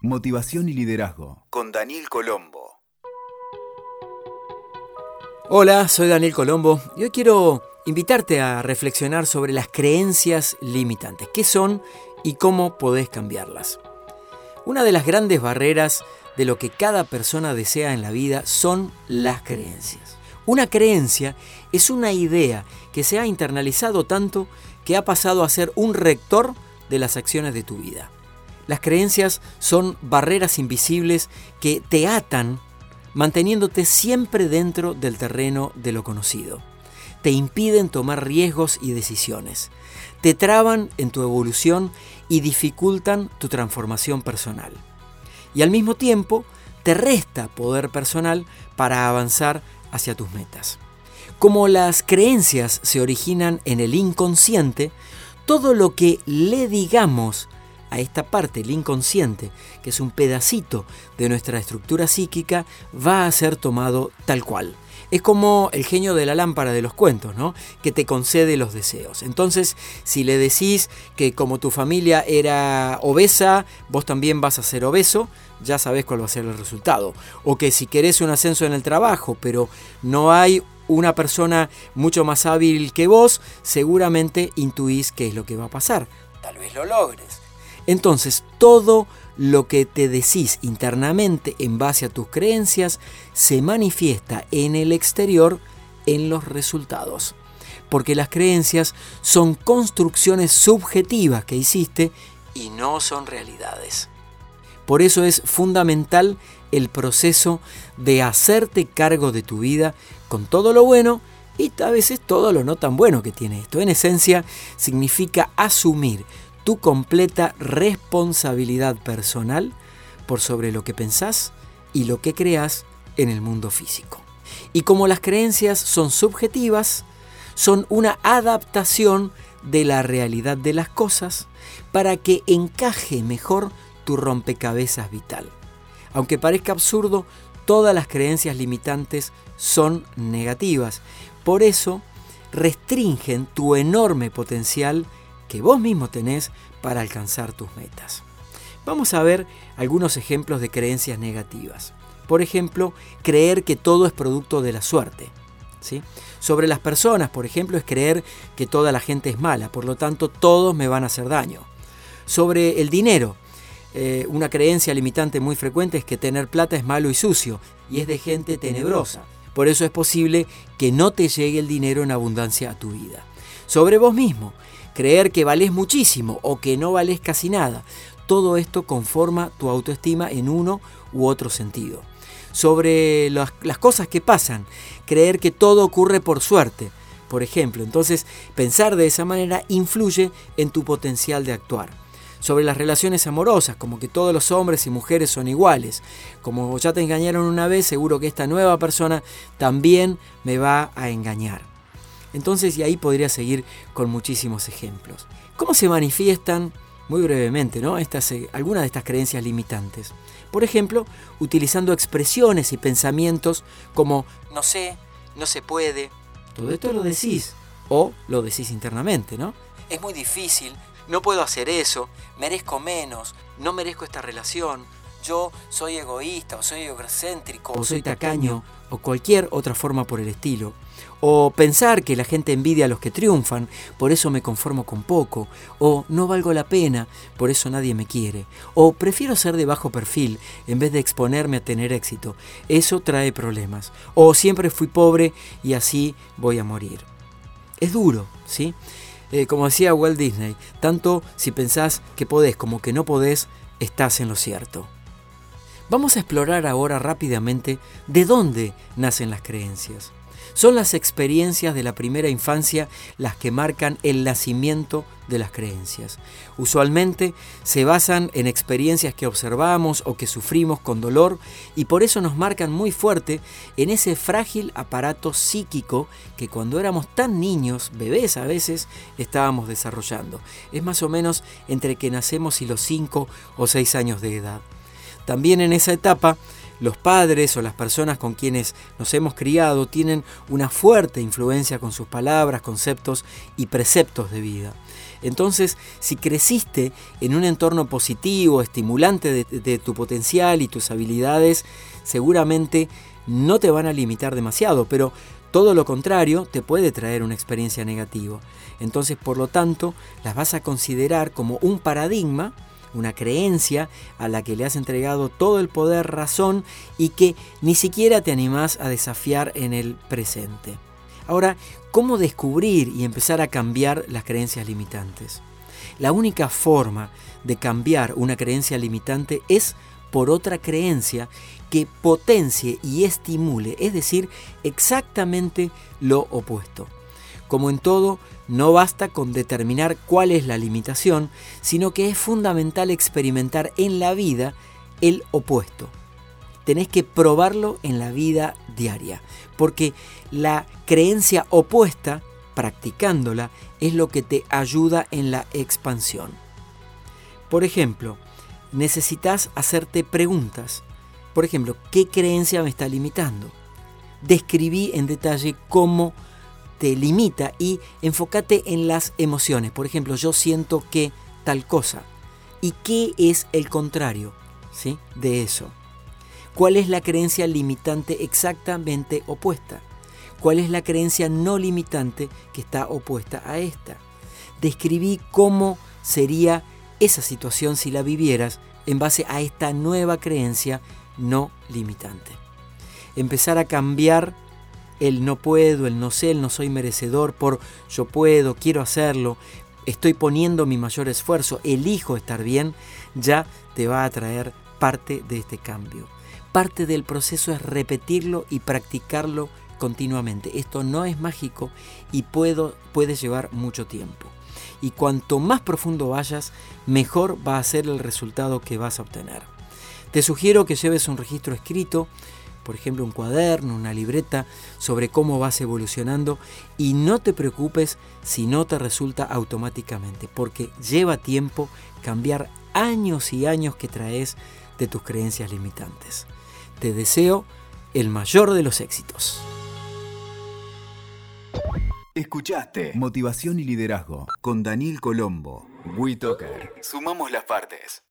Motivación y liderazgo. Con Daniel Colombo. Hola, soy Daniel Colombo y hoy quiero invitarte a reflexionar sobre las creencias limitantes. ¿Qué son y cómo podés cambiarlas? Una de las grandes barreras de lo que cada persona desea en la vida son las creencias. Una creencia es una idea que se ha internalizado tanto que ha pasado a ser un rector de las acciones de tu vida. Las creencias son barreras invisibles que te atan manteniéndote siempre dentro del terreno de lo conocido. Te impiden tomar riesgos y decisiones. Te traban en tu evolución y dificultan tu transformación personal. Y al mismo tiempo te resta poder personal para avanzar hacia tus metas. Como las creencias se originan en el inconsciente, todo lo que le digamos a esta parte, el inconsciente, que es un pedacito de nuestra estructura psíquica, va a ser tomado tal cual. Es como el genio de la lámpara de los cuentos, ¿no? Que te concede los deseos. Entonces, si le decís que como tu familia era obesa, vos también vas a ser obeso, ya sabés cuál va a ser el resultado. O que si querés un ascenso en el trabajo, pero no hay una persona mucho más hábil que vos, seguramente intuís qué es lo que va a pasar. Tal vez lo logres. Entonces, todo lo que te decís internamente en base a tus creencias se manifiesta en el exterior en los resultados. Porque las creencias son construcciones subjetivas que hiciste y no son realidades. Por eso es fundamental el proceso de hacerte cargo de tu vida con todo lo bueno y a veces todo lo no tan bueno que tiene esto. En esencia, significa asumir tu completa responsabilidad personal por sobre lo que pensás y lo que creas en el mundo físico. Y como las creencias son subjetivas, son una adaptación de la realidad de las cosas para que encaje mejor tu rompecabezas vital. Aunque parezca absurdo, todas las creencias limitantes son negativas. Por eso restringen tu enorme potencial que vos mismo tenés para alcanzar tus metas. Vamos a ver algunos ejemplos de creencias negativas. Por ejemplo, creer que todo es producto de la suerte. ¿sí? Sobre las personas, por ejemplo, es creer que toda la gente es mala, por lo tanto todos me van a hacer daño. Sobre el dinero, eh, una creencia limitante muy frecuente es que tener plata es malo y sucio, y es de gente tenebrosa. Por eso es posible que no te llegue el dinero en abundancia a tu vida. Sobre vos mismo, creer que valés muchísimo o que no valés casi nada. Todo esto conforma tu autoestima en uno u otro sentido. Sobre las, las cosas que pasan, creer que todo ocurre por suerte, por ejemplo. Entonces, pensar de esa manera influye en tu potencial de actuar sobre las relaciones amorosas, como que todos los hombres y mujeres son iguales. Como ya te engañaron una vez, seguro que esta nueva persona también me va a engañar. Entonces, y ahí podría seguir con muchísimos ejemplos. ¿Cómo se manifiestan, muy brevemente, ¿no? Estas, eh, algunas de estas creencias limitantes? Por ejemplo, utilizando expresiones y pensamientos como no sé, no se puede. Todo esto lo decís o lo decís internamente, ¿no? Es muy difícil, no puedo hacer eso, merezco menos, no merezco esta relación, yo soy egoísta o soy egocéntrico o soy tacaño o cualquier otra forma por el estilo. O pensar que la gente envidia a los que triunfan, por eso me conformo con poco. O no valgo la pena, por eso nadie me quiere. O prefiero ser de bajo perfil en vez de exponerme a tener éxito. Eso trae problemas. O siempre fui pobre y así voy a morir. Es duro, ¿sí? Eh, como decía Walt Disney, tanto si pensás que podés como que no podés, estás en lo cierto. Vamos a explorar ahora rápidamente de dónde nacen las creencias. Son las experiencias de la primera infancia las que marcan el nacimiento de las creencias. Usualmente se basan en experiencias que observamos o que sufrimos con dolor y por eso nos marcan muy fuerte en ese frágil aparato psíquico que cuando éramos tan niños, bebés a veces, estábamos desarrollando. Es más o menos entre que nacemos y los 5 o 6 años de edad. También en esa etapa Los padres o las personas con quienes nos hemos criado tienen una fuerte influencia con sus palabras, conceptos y preceptos de vida. Entonces, si creciste en un entorno positivo, estimulante de, tu potencial y tus habilidades, seguramente no te van a limitar demasiado, pero todo lo contrario te puede traer una experiencia negativa. Entonces, por lo tanto, las vas a considerar como un paradigma una creencia a la que le has entregado todo el poder, razón y que ni siquiera te animás a desafiar en el presente. Ahora, ¿cómo descubrir y empezar a cambiar las creencias limitantes? La única forma de cambiar una creencia limitante es por otra creencia que potencie y estimule, es decir, exactamente lo opuesto. Como en todo, no basta con determinar cuál es la limitación, sino que es fundamental experimentar en la vida el opuesto. Tenés que probarlo en la vida diaria, porque la creencia opuesta, practicándola, es lo que te ayuda en la expansión. Por ejemplo, necesitas hacerte preguntas. Por ejemplo, ¿qué creencia me está limitando? Describí en detalle cómo te limita y enfócate en las emociones. Por ejemplo, yo siento que tal cosa. ¿Y qué es el contrario ¿sí? de eso? ¿Cuál es la creencia limitante exactamente opuesta? ¿Cuál es la creencia no limitante que está opuesta a esta? Describí cómo sería esa situación si la vivieras en base a esta nueva creencia no limitante. Empezar a cambiar el no puedo, el no sé, el no soy merecedor por yo puedo, quiero hacerlo, estoy poniendo mi mayor esfuerzo, elijo estar bien, ya te va a traer parte de este cambio. Parte del proceso es repetirlo y practicarlo continuamente. Esto no es mágico y puedo, puede llevar mucho tiempo. Y cuanto más profundo vayas, mejor va a ser el resultado que vas a obtener. Te sugiero que lleves un registro escrito por ejemplo, un cuaderno, una libreta, sobre cómo vas evolucionando y no te preocupes si no te resulta automáticamente, porque lleva tiempo cambiar años y años que traes de tus creencias limitantes. Te deseo el mayor de los éxitos. Escuchaste Motivación y Liderazgo con Daniel Colombo. WeToker. Sumamos las partes.